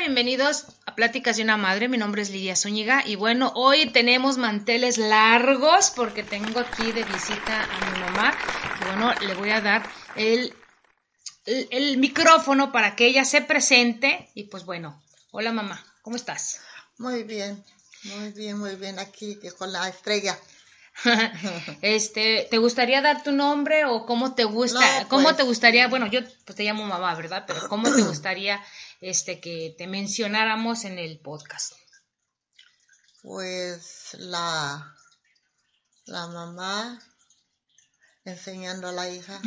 Bienvenidos a Pláticas de una Madre. Mi nombre es Lidia Zúñiga y bueno, hoy tenemos manteles largos porque tengo aquí de visita a mi mamá. Y bueno, le voy a dar el, el, el micrófono para que ella se presente. Y pues bueno, hola mamá, ¿cómo estás? Muy bien, muy bien, muy bien aquí con la estrella. este, ¿te gustaría dar tu nombre o cómo te gusta, No, cómo pues, te gustaría, bueno, yo pues te llamo mamá, ¿verdad? Pero ¿cómo te gustaría este que te mencionáramos en el podcast? Pues la, la mamá enseñando a la hija.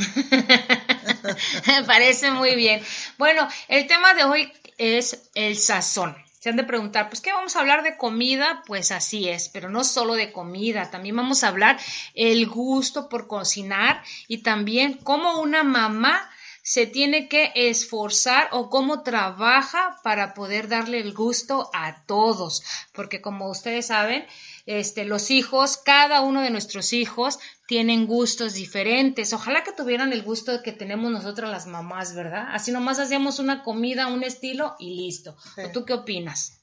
Me parece muy bien. Bueno, el tema de hoy es el sazón. Se han de preguntar, pues, ¿qué vamos a hablar de comida? Pues así es, pero no solo de comida, también vamos a hablar el gusto por cocinar y también cómo una mamá se tiene que esforzar o cómo trabaja para poder darle el gusto a todos, porque como ustedes saben, este, los hijos, cada uno de nuestros hijos tienen gustos diferentes. Ojalá que tuvieran el gusto que tenemos nosotras las mamás, ¿verdad? Así nomás hacíamos una comida, un estilo y listo. Sí. ¿O ¿Tú qué opinas?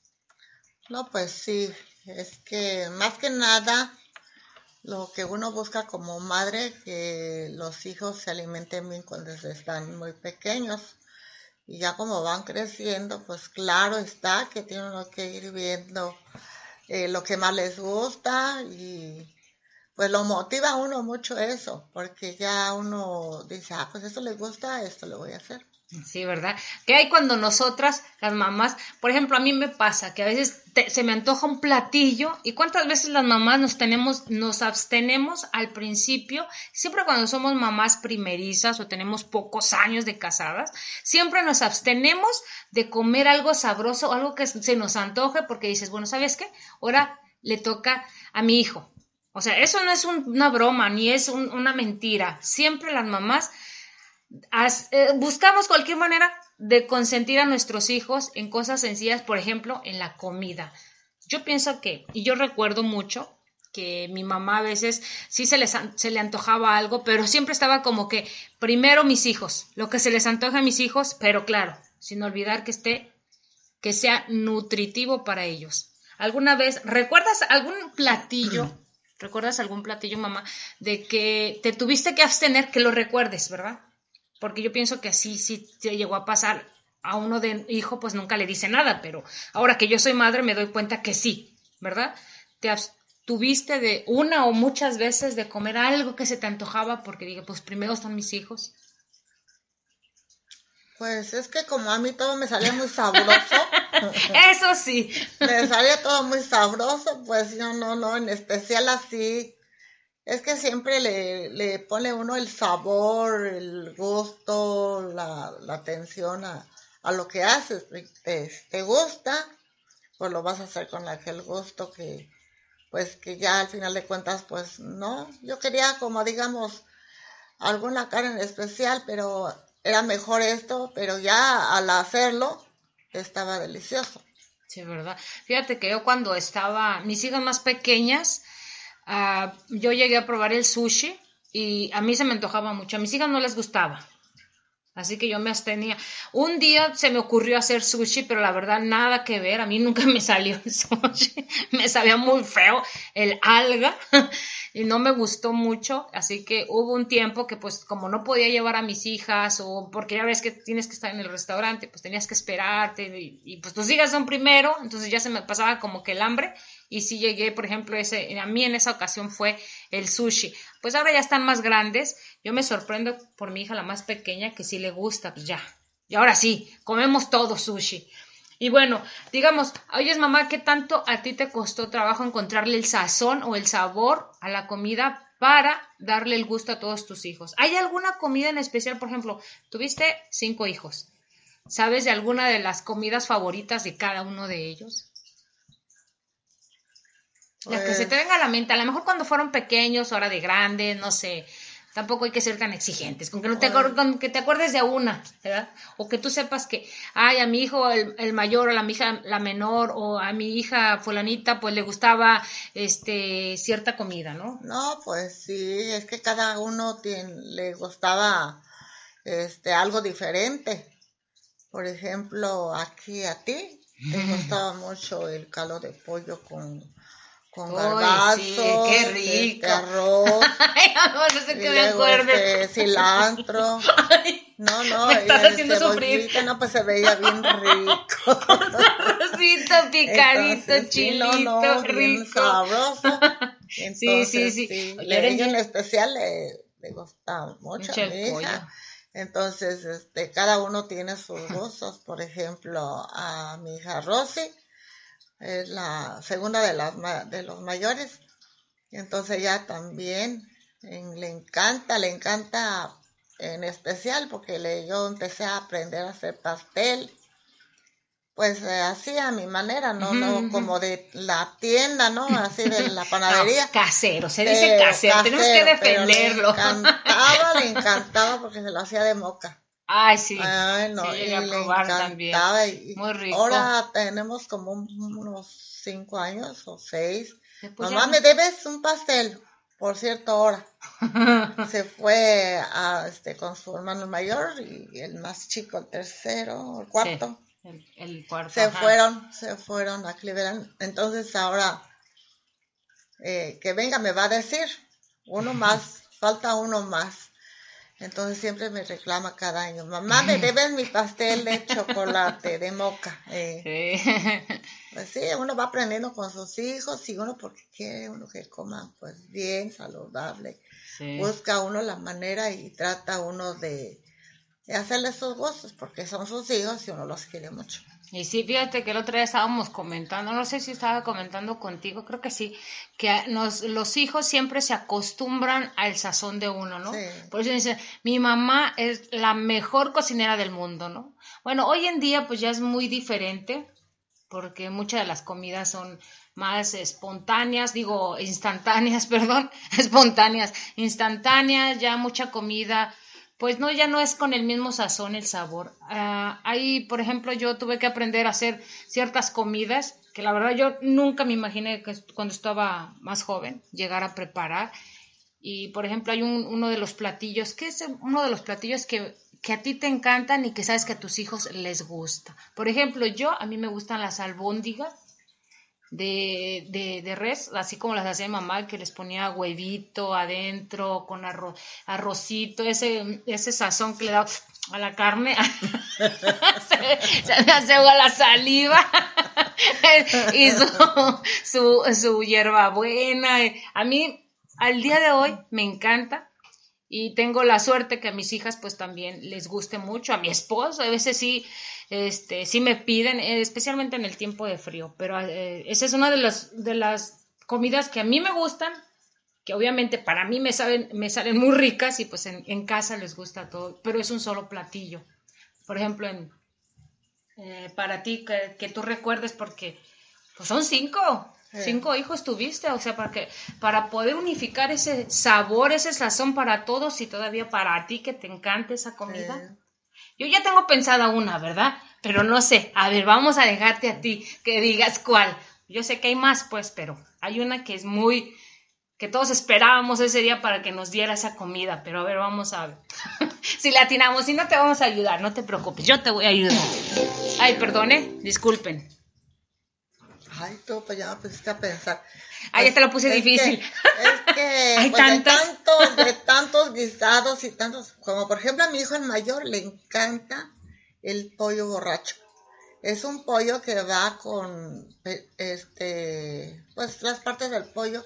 No, pues sí, es que más que nada lo que uno busca como madre, que los hijos se alimenten bien cuando están muy pequeños. Y ya como van creciendo, pues claro está que tiene uno que ir viendo eh, lo que más les gusta y pues lo motiva a uno mucho eso, porque ya uno dice, ah, pues esto le gusta, esto le voy a hacer. Sí, ¿verdad? ¿Qué hay cuando nosotras, las mamás, por ejemplo, a mí me pasa que a veces te- se me antoja un platillo y cuántas veces las mamás nos tenemos, nos abstenemos al principio, siempre cuando somos mamás primerizas o tenemos pocos años de casadas, siempre nos abstenemos de comer algo sabroso, algo que se nos antoje porque dices, bueno, ¿sabes qué? Ahora le toca a mi hijo. O sea, eso no es un- una broma ni es un- una mentira. Siempre las mamás Eh, buscamos cualquier manera de consentir a nuestros hijos en cosas sencillas, por ejemplo, en la comida. Yo pienso que, y yo recuerdo mucho que mi mamá a veces sí se, les, se le antojaba algo, pero siempre estaba como que primero mis hijos, lo que se les antoja a mis hijos, pero claro, sin olvidar que esté, que sea nutritivo para ellos. ¿Alguna vez, recuerdas algún platillo, recuerdas algún platillo, mamá, de que te tuviste que abstener, que lo recuerdes, ¿verdad? Porque yo pienso que así sí se llegó a pasar a uno de hijo, pues nunca le dice nada, pero ahora que yo soy madre me doy cuenta que sí, ¿verdad? Te abstuviste de una o muchas veces de comer algo que se te antojaba porque dije, pues primero están mis hijos. Pues es que como a mí todo me salía muy sabroso, Eso sí. me salía todo muy sabroso, pues yo no, no, en especial así. Es que siempre le, pone uno el sabor, el gusto, la, atención a, lo que haces. Te, te gusta, pues lo vas a hacer con aquel gusto que, pues que ya al final de cuentas, pues no. Yo quería como digamos alguna carne en especial, pero era mejor esto, pero ya al hacerlo estaba delicioso. Sí, ¿verdad? Fíjate que yo cuando estaba, mis hijas más pequeñas, yo llegué a probar el sushi y a mí se me antojaba mucho. A mis hijas no les gustaba. Así que yo me abstenía. Un día se me ocurrió hacer sushi, pero la verdad nada que ver. A mí nunca me salió el sushi. Me sabía muy feo el alga y no me gustó mucho. Así que hubo un tiempo que pues como no podía llevar a mis hijas o porque ya ves que tienes que estar en el restaurante, pues tenías que esperarte y, pues tus hijas son primero. Entonces ya se me pasaba como que el hambre y sí llegué, por ejemplo, ese, a mí en esa ocasión fue el sushi. Pues ahora ya están más grandes. Yo me sorprendo por mi hija, la más pequeña, que sí le gusta, pues ya. Y ahora sí, comemos todo sushi. Y bueno, digamos, oyes mamá, ¿qué tanto a ti te costó trabajo encontrarle el sazón o el sabor a la comida para darle el gusto a todos tus hijos? ¿Hay alguna comida en especial? Por ejemplo, tuviste cinco hijos. ¿Sabes de alguna de las comidas favoritas de cada uno de ellos? La que se te Pues- venga a la mente, a lo mejor cuando fueron pequeños, ahora de grandes, no sé. Tampoco hay que ser tan exigentes, con que, no te, acor- con que te acuerdes de una, ¿verdad? O que tú sepas que, ay, a mi hijo el, el mayor o a mi hija la menor o a mi hija fulanita pues le gustaba este cierta comida, ¿no? No, pues sí, es que cada uno tiene, le gustaba este algo diferente. Por ejemplo, aquí a ti te gustaba mucho el caldo de pollo con, con garbanzos, sí, qué este, arroz, Ay, amor, no sé y que me luego acuerde. este, cilantro. Ay, No, no, Me estás haciendo sufrir. cebollita, no, pues se veía bien rico. arrocito picadito, Entonces, sí, no, chilito, bien rico. Sí, sí, sí. Eres ella en especial le, le gusta mucho Mucho a mi hija. Entonces, este, cada uno tiene sus gustos. Por ejemplo, a mi hija Rosy es la segunda de, las, de los mayores. Y entonces ella también en- le encanta, le encanta en especial porque le, yo empecé a aprender a hacer pastel. Pues eh, así a mi manera, no, no como de la tienda, ¿no? Así de la panadería. No, casero, se dice Pero casero, tenemos que casero, pero defenderlo. Le encantaba, le encantaba porque se lo hacía de moca. Ay, sí. Ay, no, sí, y a probar también. Y Muy rico. Ahora tenemos como un- unos cinco años o seis. Después Mamá, ya- ¿me debes un pastel? Por cierto, ahora. Se fue a, este, con su hermano mayor y el más chico, el tercero, el cuarto. Sí, el, el cuarto. Se ajá. fueron, se fueron a Cleveland. Entonces ahora eh, que venga me va a decir uno más, falta uno más. Entonces siempre me reclama cada año, mamá, me debes mi pastel de chocolate, de moca. Eh, Sí. pues sí, uno va aprendiendo con sus hijos y uno porque quiere uno que coma pues bien, saludable. Sí. Busca uno la manera y trata uno de, hacerle sus gustos porque son sus hijos y uno los quiere mucho. Y sí, fíjate que el otro día estábamos comentando, no sé si estaba comentando contigo, creo que sí, que nos, los hijos siempre se acostumbran al sazón de uno, ¿no? Sí. Por eso dicen, mi mamá es la mejor cocinera del mundo, ¿no? Bueno, hoy en día pues ya es muy diferente, porque muchas de las comidas son más espontáneas, digo, instantáneas, perdón, espontáneas, instantáneas, ya mucha comida, pues no, ya no es con el mismo sazón el sabor. Ah, ahí, por ejemplo, yo tuve que aprender a hacer ciertas comidas que la verdad yo nunca me imaginé que cuando estaba más joven llegar a preparar. Y, por ejemplo, hay un- uno de los platillos, que es uno de los platillos que, que a ti te encantan y que sabes que a tus hijos les gusta. Por ejemplo, yo, a mí me gustan las albóndigas de, de, de res, así como las hacía mamá, que les ponía huevito adentro, con arro- arrocito, ese, ese sazón que le da a la carne. se, me hace agua la saliva. y su, su, su hierbabuena. A mí, al día de hoy, me encanta. Y tengo la suerte que a mis hijas pues también les guste mucho, a mi esposo a veces sí, este, sí me piden, eh, especialmente en el tiempo de frío, pero eh, esa es una de las, de las comidas que a mí me gustan, que obviamente para mí me, saben, me salen muy ricas y pues en, en casa les gusta todo, pero es un solo platillo. Por ejemplo, en, eh, para ti, que, que tú recuerdes porque pues son cinco, Sí. cinco hijos tuviste, o sea, para que para poder unificar ese sabor, ese sazón para todos y todavía para ti que te encante esa comida. Yo ya tengo pensada una, ¿verdad? Pero no sé. A ver, vamos a dejarte a ti que digas cuál. Yo sé que hay más, pues, pero hay una que es muy que todos esperábamos ese día para que nos diera esa comida, pero a ver, vamos a ver. si la atinamos, si no te vamos a ayudar, no te preocupes, yo te voy a ayudar. Ay, perdone, disculpen. Ay, tú, pues ya me pusiste a pensar. Ah, ya te lo puse Es difícil. que- es que Hay pues, de tantas. tantos, de tantos guisados y tantos, como por ejemplo a mi hijo el mayor le encanta el pollo borracho. Es un pollo que va con este, pues las partes del pollo,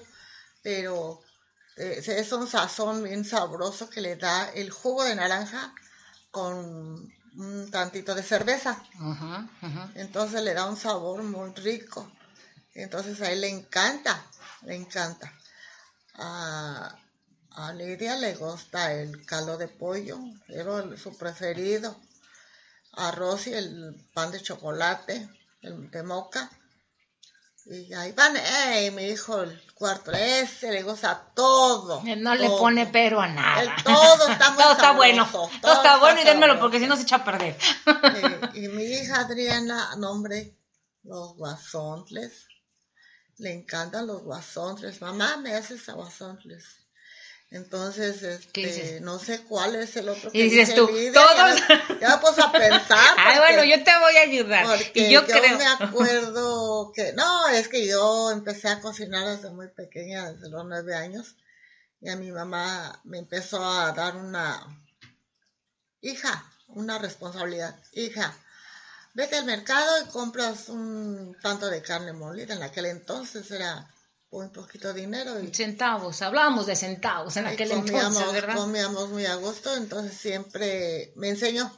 pero eh, es un sazón bien sabroso que le da el jugo de naranja con un tantito de cerveza. Entonces le da un sabor muy rico. Entonces a él le encanta, le encanta. A, a Lidia le gusta el caldo de pollo, el- su preferido. A Rosy el pan de chocolate, el de moca. Y ahí van, ¡ey! Mi hijo, el cuarto, ese le gusta todo. Él no le pone pero a nada. El todo está muy Todo está sabroso, bueno. todo Todo está está bueno y dénmelo porque si no se echa a perder. Eh, y mi hija Adriana, nombre, los guasontles. Le encantan los guasontles. Mamá, me haces a guasontles. Entonces, este, no sé cuál es el otro que Y dices dice tú, todos. Ya me, ya a pensar. Ay, porque- bueno, yo te voy a ayudar. porque Y yo, yo, creo. me acuerdo que, no, es que yo empecé a cocinar desde muy pequeña, desde los nueve años, y a mi mamá me empezó a dar una, hija, una responsabilidad, hija, vete al mercado y compras un tanto de carne molida, en aquel entonces era un poquito de dinero y Centavos, hablábamos de centavos en aquel comíamos, entonces, ¿verdad? comíamos muy a gusto, entonces siempre me enseñó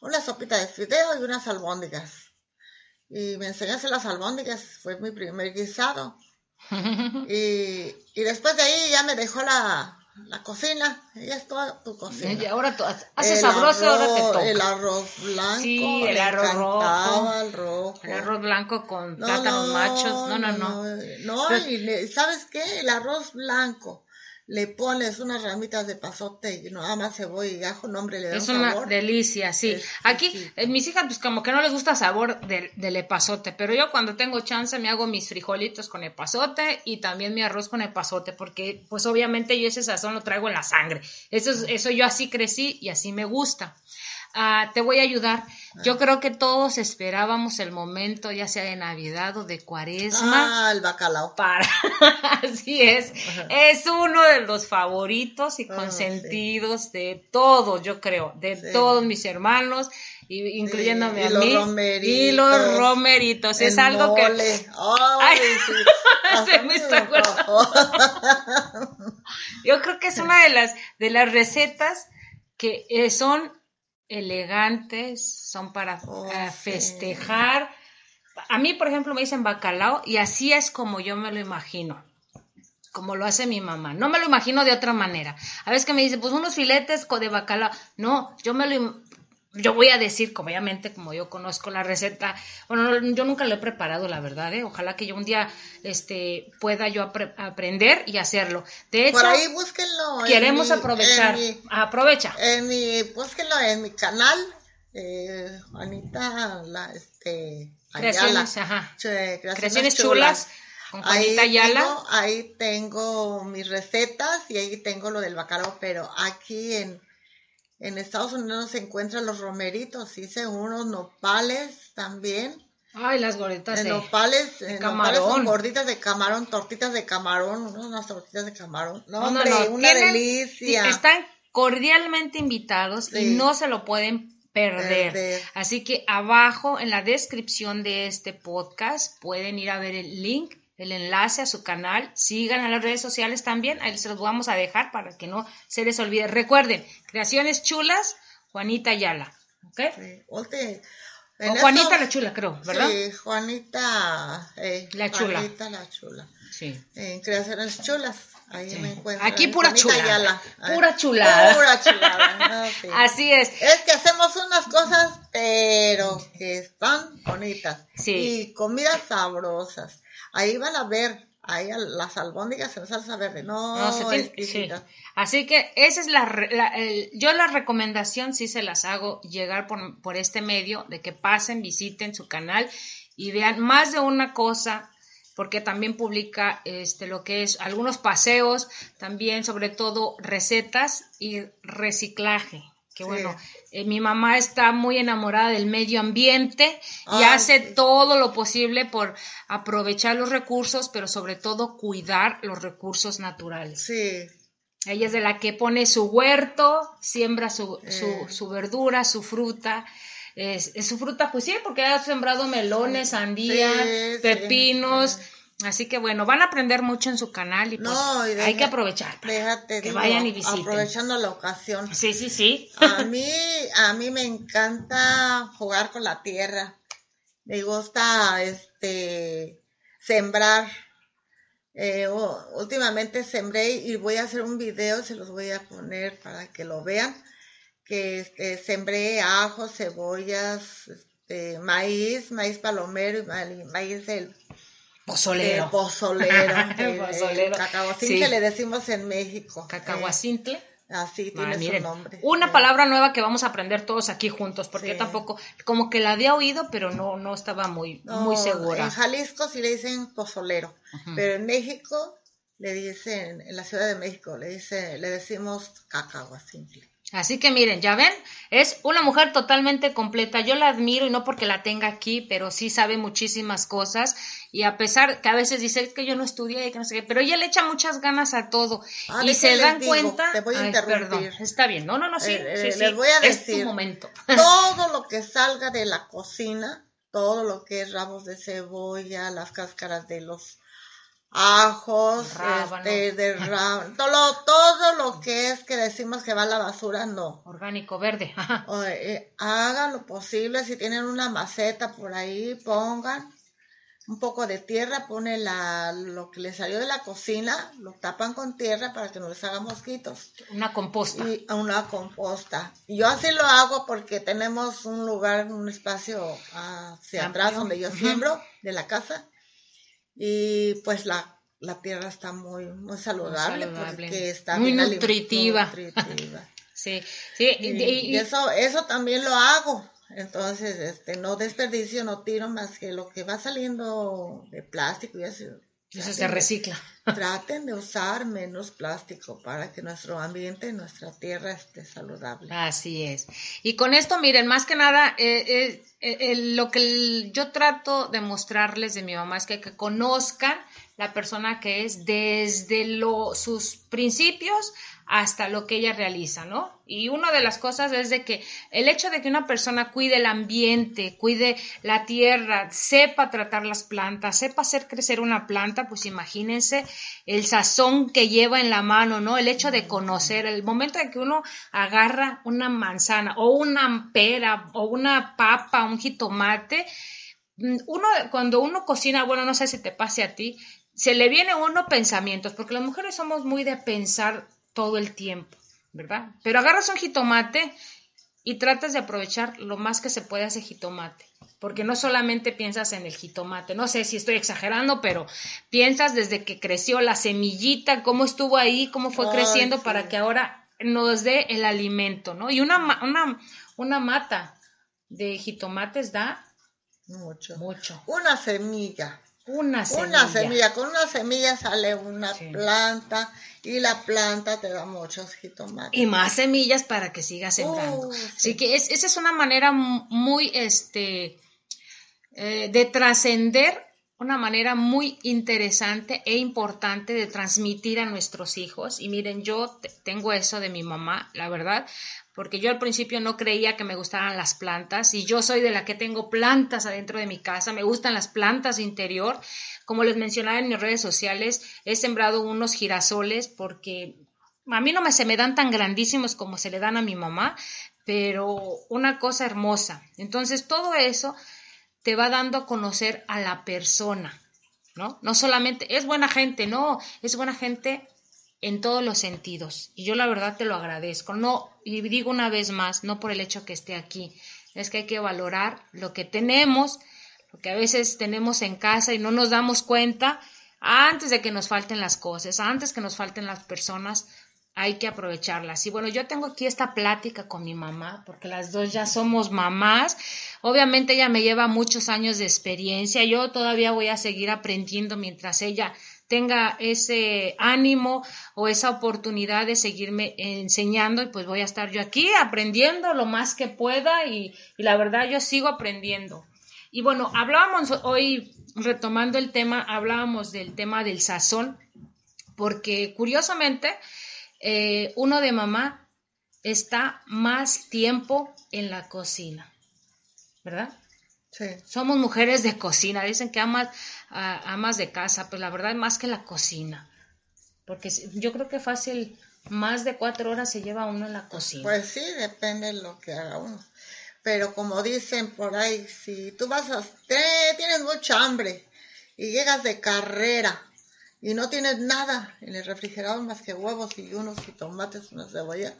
una sopita de fideo y unas albóndigas. Y me enseñó a hacer las albóndigas, fue mi primer guisado. Y, y después de ahí ya me dejó la, la cocina, y es toda tu cocina. Y ahora tú haces sabroso, ahora te arroz- toca. El arroz blanco, Sí, el arroz rojo. el rojo. El arroz blanco con No, plátanos no, machos. No, no, no. No, Pero- y le- ¿sabes qué? El arroz blanco. Le pones unas ramitas de pasote y nada más cebolla y ajo, no, hombre, le da Es un una sabor. delicia, sí. Es Aquí, eh, mis hijas, pues como que no les gusta sabor del, del epazote, pero yo cuando tengo chance me hago mis frijolitos con epazote y también mi arroz con epazote, porque pues obviamente yo ese sazón lo traigo en la sangre. Eso, es- eso yo así crecí y así me gusta. Ah, te voy a ayudar. Yo creo que todos esperábamos el momento, ya sea de Navidad o de Cuaresma. Ah, el bacalao. para así es es uno de los favoritos y Ah, consentidos de todos yo creo de Sí. todos mis hermanos y, incluyéndome y a los mí romeritos, y los romeritos es algo que mole. Ay, Ay, sí. se me está yo creo que es una de las de las recetas que eh, son elegantes son para Oh, eh, sí. festejar a mí por ejemplo me dicen bacalao y así es como yo me lo imagino como lo hace mi mamá. No me lo imagino de otra manera. A veces que me dice, pues unos filetes de bacalao. No, yo me lo yo voy a decir, como obviamente, como yo conozco la receta, bueno, no, yo nunca lo he preparado, la verdad, ¿eh? Ojalá que yo un día este, pueda yo apre- aprender y hacerlo. De hecho, Por ahí búsquenlo. en queremos mi- aprovechar. En mi, Aprovecha. en mi, búsquenlo en mi canal. Eh, Juanita, la, este, Ayala. Creaciones, ajá. Che, Creaciones chulas con Ahí Juanita Ayala. tengo, ahí tengo mis recetas y ahí tengo lo del bacalao, pero aquí en, en Estados Unidos se encuentran los romeritos, hice unos nopales también. Ay, las gorditas De de... nopales, son gorditas de camarón, tortitas de camarón, unas, tortitas de camarón. No, No, hombre, no, una tienen- delicia. Están cordialmente invitados y no se lo pueden perder. Perder. Así que abajo en la descripción de este podcast pueden ir a ver el link, el enlace a su canal. Sigan a las redes sociales también. Ahí se los vamos a dejar para que no se les olvide. Recuerden, creaciones chulas, Juanita Ayala. ¿Ok? Sí, oye, O Juanita eso- la chula, creo, ¿verdad? Sí, Juanita. eh, La chula. Juanita la chula. Sí. En Creaciones Chulas. Ahí Sí. me encuentro. Aquí pura chulada. Pura chulada. Pura chulada. no, sí. Así es. Es que hacemos unas cosas, pero que están bonitas. Sí. Y comidas sabrosas. Ahí van a ver, ahí las albóndigas en salsa verde. No, No, se tiene- exquisitas. sí. Así que esa es la, la- el- yo la recomendación sí se las hago llegar por, por este medio de que pasen, visiten su canal y vean más de una cosa porque también publica este lo que es algunos paseos, también sobre todo recetas y reciclaje. Que Sí. bueno, eh, mi mamá está muy enamorada del medio ambiente y Ay, hace sí. todo lo posible por aprovechar los recursos, pero sobre todo cuidar los recursos naturales. Sí, Ella es de la que pone su huerto, siembra su, su, Eh. su verdura, su fruta. Es, es su fruta, pues sí, porque ha sembrado melones, sandía, Sí, sí. pepinos, Así que bueno, van a aprender mucho en su canal y pues No, y hay que aprovechar. para Déjate, que digo, vayan y visiten. aprovechando la ocasión. Sí, sí, sí. A mí, a mí me encanta jugar con la tierra. Me gusta, este, sembrar. Eh, últimamente sembré y voy a hacer un video, se los voy a poner para que lo vean. Que este, sembré ajo, cebollas, este, maíz, maíz palomero y ma- maíz del Pozolero. eh, pozolero, eh, Pozolero, sí. que le decimos en México. Cacahuacintle. Eh, así Ah, tiene miren, su nombre. una palabra nueva que vamos a aprender todos aquí juntos, porque Sí. tampoco, como que la había oído, pero no, no estaba muy, no, muy segura. En Jalisco sí le dicen pozolero, pero en México le dicen, en la Ciudad de México le dice, le decimos cacahuacintle. Así que miren, ya ven, es una mujer totalmente completa. Yo la admiro y no porque la tenga aquí, pero sí sabe muchísimas cosas. Y a pesar que a veces dice "Es que yo no estudié, y que no sé qué, pero ella le echa muchas ganas a todo. Ah, y ¿de se dan digo? cuenta. Te voy a Ay, interrumpir. perdón, está bien. No, no, no, sí, Eh, sí, eh, sí. les voy a Es tu decir. momento. Todo lo que salga de la cocina, todo lo que es rabos de cebolla, las cáscaras de los ajos, Rábano. este, de todo, lo- todo lo que es que decimos que va a la basura, no. Orgánico verde. O, eh, hagan lo posible, si tienen una maceta por ahí, pongan un poco de tierra, ponen la, lo que les salió de la cocina, lo tapan con tierra para que no les haga mosquitos Una composta. y una composta. Yo así lo hago porque tenemos un lugar, un espacio hacia Amplio. atrás donde yo siembro de la casa y pues la, la tierra está muy, muy saludable, saludable. porque está Muy bien nutritiva. nutritiva. Sí, sí. y- Y, eso, eso también lo hago. Entonces, este, no desperdicio, no tiro más que lo que va saliendo de plástico y así. Eso se recicla. Traten de usar menos plástico para que nuestro ambiente, nuestra tierra esté saludable. Así es. Y con esto, miren, más que nada, eh, eh, eh, lo que yo trato de mostrarles de mi mamá es que, que conozcan la persona que es desde lo, sus principios hasta lo que ella realiza, ¿no? Y una de las cosas es de que el hecho de que una persona cuide el ambiente, cuide la tierra, sepa tratar las plantas, sepa hacer crecer una planta, pues imagínense el sazón que lleva en la mano, ¿no? El hecho de conocer, el momento de que uno agarra una manzana o una pera o una papa, un jitomate, mm, uno cuando uno cocina, bueno, no sé si te pase a ti, se le viene a uno pensamientos, porque las mujeres somos muy de pensar todo el tiempo, ¿verdad? Pero agarras un jitomate y tratas de aprovechar lo más que se puede ese jitomate, porque no solamente piensas en el jitomate, no sé si estoy exagerando, pero piensas desde que creció la semillita, cómo estuvo ahí, cómo fue Ay, creciendo sí. para que ahora nos dé el alimento, ¿no? Y una, una, una mata de jitomates da Mucho. mucho. Una semilla. Una semilla. Una semilla. Con una semilla sale una Sí. planta y la planta te da muchos jitomates. y más semillas para que siga sembrando. Uh, sí. Así que es- esa es una manera muy, este, eh, de trascender, una manera muy interesante e importante de transmitir a nuestros hijos. Y miren, yo te- tengo eso de mi mamá, la verdad, porque yo al principio no creía que me gustaran las plantas y yo soy de la que tengo plantas adentro de mi casa, me gustan las plantas interior. Como les mencionaba en mis redes sociales, he sembrado unos girasoles porque a mí no me se me dan tan grandísimos como se le dan a mi mamá, pero una cosa hermosa. Entonces, todo eso te va dando a conocer a la persona, ¿no? No solamente es buena gente, no, es buena gente en todos los sentidos. Y yo la verdad te lo agradezco. No, y digo una vez más, no por el hecho que esté aquí, es que hay que valorar lo que tenemos, lo que a veces tenemos en casa y no nos damos cuenta antes de que nos falten las cosas, antes que nos falten las personas, hay que aprovecharlas. Y bueno, yo tengo aquí esta plática con mi mamá, porque las dos ya somos mamás. Obviamente ella me lleva muchos años de experiencia, yo todavía voy a seguir aprendiendo mientras ella tenga ese ánimo o esa oportunidad de seguirme enseñando y pues voy a estar yo aquí aprendiendo lo más que pueda y, la verdad yo sigo aprendiendo. Y bueno, hablábamos hoy, retomando el tema, hablábamos del tema del sazón, porque curiosamente eh, uno de mamá está más tiempo en la cocina, ¿verdad? Sí. Somos mujeres de cocina. Dicen que amas, a- amas de casa, pues la verdad más que la cocina. Porque yo creo que fácil, más de cuatro horas se lleva uno en la cocina. Pues sí, depende de lo que haga uno. Pero como dicen por ahí, si tú vas a... te- tienes mucha hambre y llegas de carrera y no tienes nada en el refrigerador más que huevos y unos jitomates, una cebolla,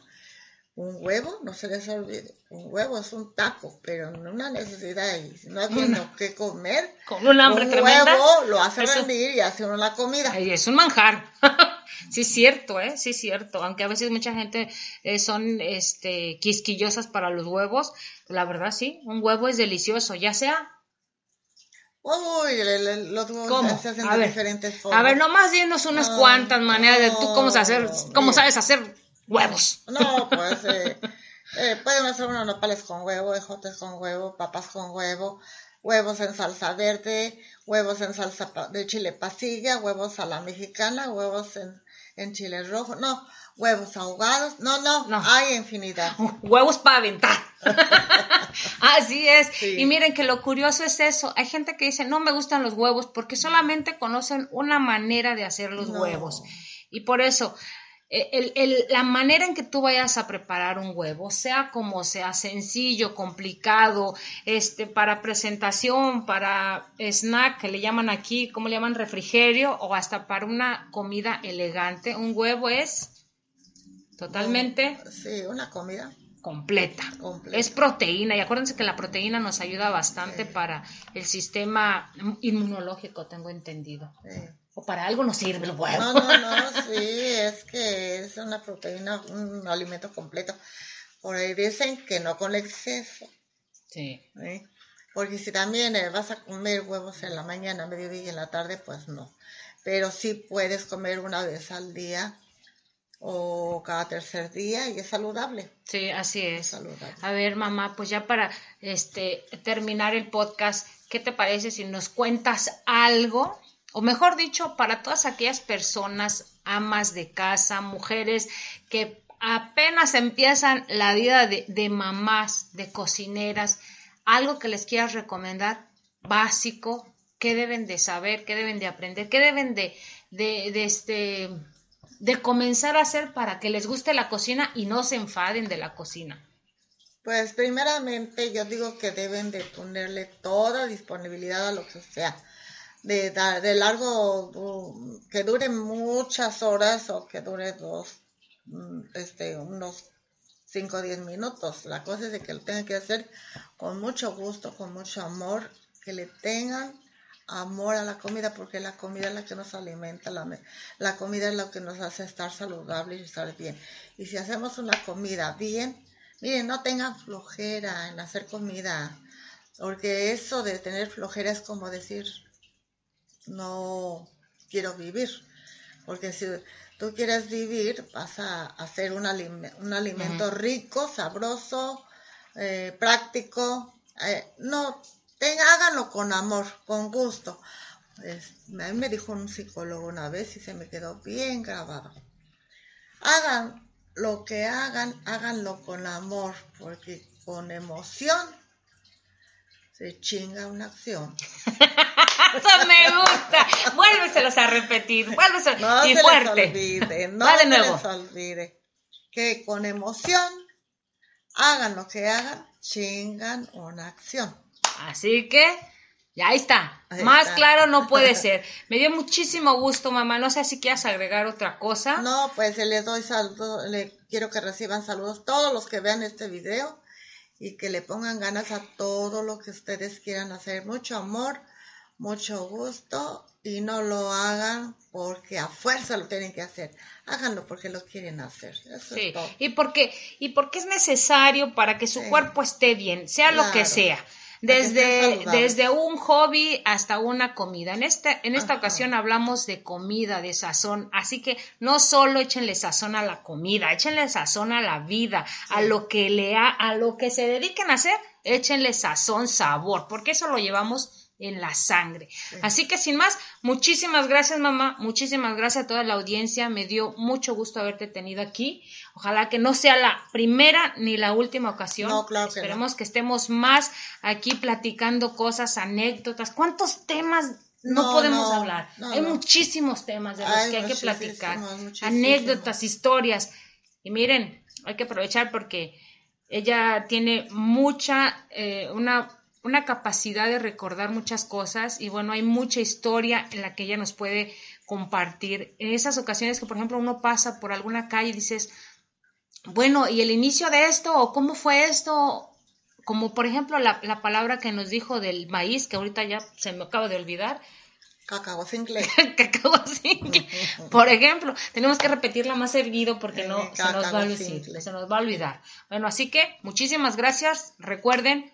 un huevo, no se les olvide, un huevo es un taco, pero no una necesidad y si no habiendo qué comer, Con un hambre un tremenda. huevo lo hace eso- rendir y hace uno la comida. Ay, es un manjar. sí es cierto, ¿eh? Sí es cierto. Aunque a veces mucha gente eh, son este, quisquillosas para los huevos, la verdad sí, un huevo es delicioso, ya sea... Uy, los huevos se hacen A de ver, diferentes formas. a ver, nomás dinos unas No, cuantas maneras de tú cómo, no, hacer, cómo mira. sabes hacer huevos. No, pues eh, eh, pueden hacer unos nopales con huevo, ejotes con huevo, papas con huevo, huevos en salsa verde, huevos en salsa de chile pasilla, huevos a la mexicana, huevos en, en chile rojo, no, huevos ahogados, no, no, No. hay infinidad. Huevos para aventar. Así es. Sí. Y miren que lo curioso es eso. Hay gente que dice, no me gustan los huevos porque solamente conocen una manera de hacer los No. huevos. Y por eso, el- el- la manera en que tú vayas a preparar un huevo, sea como sea, sencillo, complicado, este, para presentación, para snack, que le llaman aquí, ¿cómo le llaman? Refrigerio, o hasta para una comida elegante, un huevo es totalmente Sí, una comida. completa. Completa. Es proteína y acuérdense que la proteína nos ayuda bastante para el sistema inmunológico, tengo entendido. sí. O para algo nos sirve el huevo. No, no, no, sí, es que es una proteína, un alimento completo. Por ahí dicen que no con exceso. Sí. Porque si también eh, vas a comer huevos en la mañana, mediodía y en la tarde, pues no. Pero sí puedes comer una vez al día o cada tercer día y es saludable. Sí, así es. saludable. A ver, mamá, pues ya para este terminar el podcast, ¿qué te parece si nos cuentas algo? O mejor dicho, para todas aquellas personas, amas de casa, mujeres que apenas empiezan la vida de, mamás, de cocineras, algo que les quieras recomendar básico, qué deben de saber, qué deben de aprender, qué deben de, de, de este de comenzar a hacer para que les guste la cocina y no se enfaden de la cocina. Pues primeramente yo digo que deben de ponerle toda disponibilidad a lo que sea. De, de largo, que dure muchas horas o que dure dos, mm, este, unos 5 o 10 minutos. La cosa es de que lo tengan que hacer con mucho gusto, con mucho amor, que le tengan amor a la comida, porque la comida es la que nos alimenta, la, la comida es lo que nos hace estar saludables y estar bien. Y si hacemos una comida bien, miren, no tengan flojera en hacer comida, porque eso de tener flojera es como decir, no quiero vivir, porque si tú quieres vivir, vas a hacer un, alime- un alimento rico, sabroso, eh, práctico. eh, no, háganlo con amor, con gusto. Es- a mí me dijo un psicólogo una vez y se me quedó bien grabado. Hagan lo que hagan, háganlo con amor, porque con emoción se chinga una acción. Eso me gusta. Vuélveselos a repetir. Vuélveselos. No y se fuerte. les olvide, no Va de se les olvide que con emoción hagan lo que hagan, chingan una acción. Así que, ya ahí está. Ahí Más está. claro no puede ser. Me dio muchísimo gusto, mamá. No sé si quieras agregar otra cosa. No, pues les doy saludos, le quiero que reciban saludos todos los que vean este video y que le pongan ganas a todo lo que ustedes quieran hacer. Mucho amor, mucho gusto y no lo hagan porque a fuerza lo tienen que hacer. Háganlo porque lo quieren hacer. Eso Sí, es todo. y porque, y porque es necesario para que su Sí. cuerpo esté bien, sea lo que sea. Desde, desde un hobby hasta una comida. En esta, en esta Ajá. ocasión hablamos de comida, de sazón. Así que no solo échenle sazón a la comida, échenle sazón a la vida, a lo que le ha, a lo que se dediquen a hacer, échenle sazón, sabor, porque eso lo llevamos en la sangre. Así que sin más, muchísimas gracias mamá, muchísimas gracias a toda la audiencia, me dio mucho gusto haberte tenido aquí. Ojalá que no sea la primera ni la última ocasión. No, claro que Esperemos que estemos más aquí platicando cosas, anécdotas. ¿Cuántos temas no, No, podemos no, hablar? no, hay muchísimos temas de los Ay, que hay que platicar. Anécdotas, historias. Y miren, hay que aprovechar porque ella tiene mucha, eh, una, una capacidad de recordar muchas cosas y bueno, hay mucha historia en la que ella nos puede compartir. En esas ocasiones que, por ejemplo, uno pasa por alguna calle y dices, bueno, ¿y el inicio de esto? ¿O cómo fue esto? Como por ejemplo la, la palabra que nos dijo del maíz, que ahorita ya se me acaba de olvidar, Cacao simple. cacao simple. Por ejemplo, tenemos que repetirla más seguido porque no Eh, se nos va a simple. se nos va a olvidar. Bueno, así que muchísimas gracias. Recuerden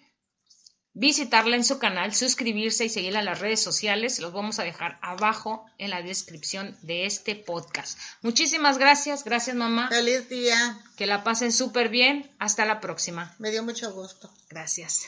visitarla en su canal, suscribirse y seguirla en las redes sociales. Los vamos a dejar abajo en la descripción de este podcast. Muchísimas gracias. Gracias, mamá. Feliz día. Que la pasen súper bien. Hasta la próxima. Me dio mucho gusto. Gracias.